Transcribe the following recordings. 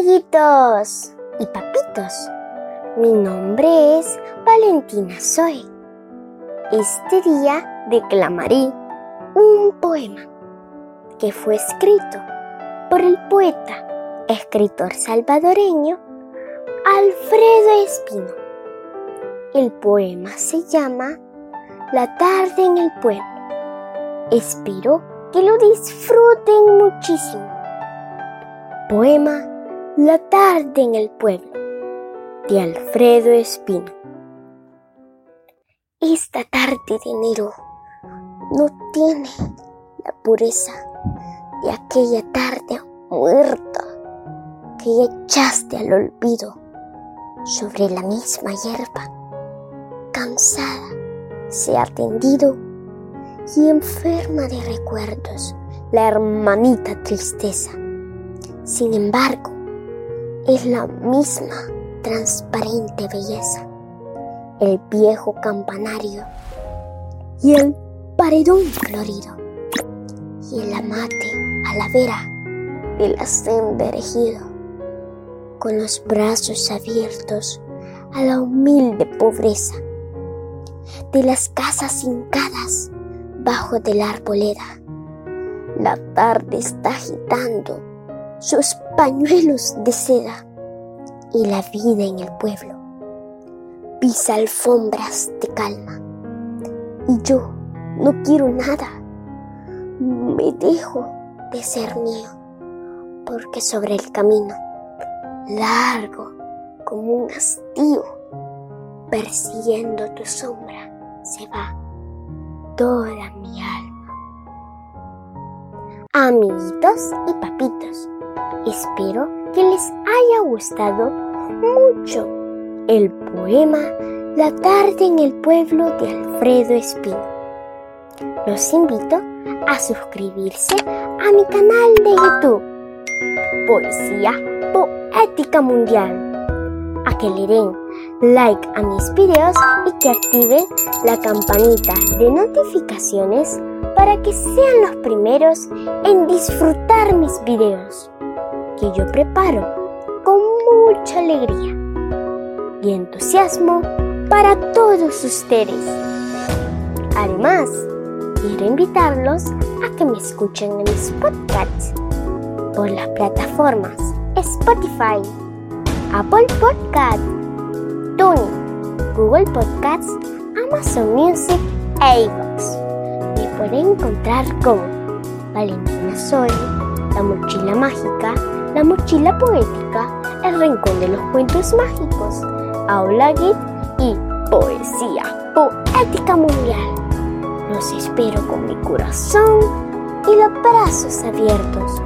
amiguitos y papitos. Mi nombre es Valentina Zoe. Este día declamaré un poema que fue escrito por el poeta, escritor salvadoreño Alfredo Espino. El poema se llama La tarde en el pueblo. Espero que lo disfruten muchísimo. Poema La tarde en el pueblo de Alfredo Espino. Esta tarde de enero no tiene la pureza de aquella tarde muerta que echaste al olvido sobre la misma hierba. Cansada se ha tendido y enferma de recuerdos la hermanita tristeza. Sin embargo, es la misma transparente belleza, el viejo campanario y el paredón florido y el amate a la vera de la senda erigido, con los brazos abiertos a la humilde pobreza de las casas hincadas bajo de la arboleda. La tarde está agitando sus pañuelos de seda y la vida en el pueblo pisa alfombras de calma. Y yo no quiero nada. Me dejo de ser mío porque sobre el camino largo como un hastío persiguiendo tu sombra se va toda mi alma. Amiguitos y papitos, espero que les haya gustado mucho el poema La tarde en el pueblo de Alfredo Espino. Los invito a suscribirse a mi canal de YouTube, Poesía Poética Mundial a que le den like a mis videos y que activen la campanita de notificaciones para que sean los primeros en disfrutar mis videos que yo preparo con mucha alegría y entusiasmo para todos ustedes. Además, quiero invitarlos a que me escuchen en mis podcasts por las plataformas Spotify, Apple Podcast, TuneIn, Google Podcasts, Amazon Music e iVoox. Me pueden encontrar como Valentina Sol, La Mochila Mágica, La Mochila Poética, El Rincón de los Cuentos Mágicos, Aula Git y Poesía Poética Mundial. Los espero con mi corazón y los brazos abiertos.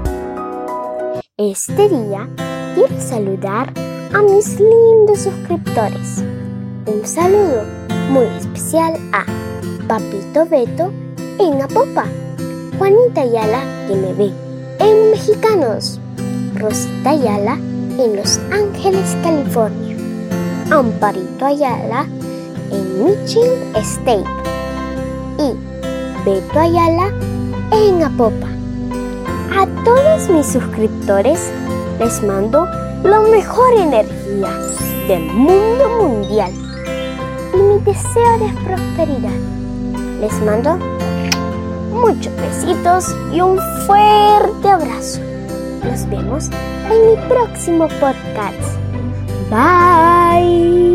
Este día quiero saludar a mis lindos suscriptores. Un saludo muy especial a Papito Beto en Apopa, Juanita Ayala que me ve en Mexicanos, Rosita Ayala en Los Ángeles, California, Amparito Ayala en Michigan State y Beto Ayala en Apopa. A todos mis suscriptores les mando la mejor energía del mundo mundial y mi deseo de prosperidad. Les mando muchos besitos y un fuerte abrazo. Nos vemos en mi próximo podcast. Bye.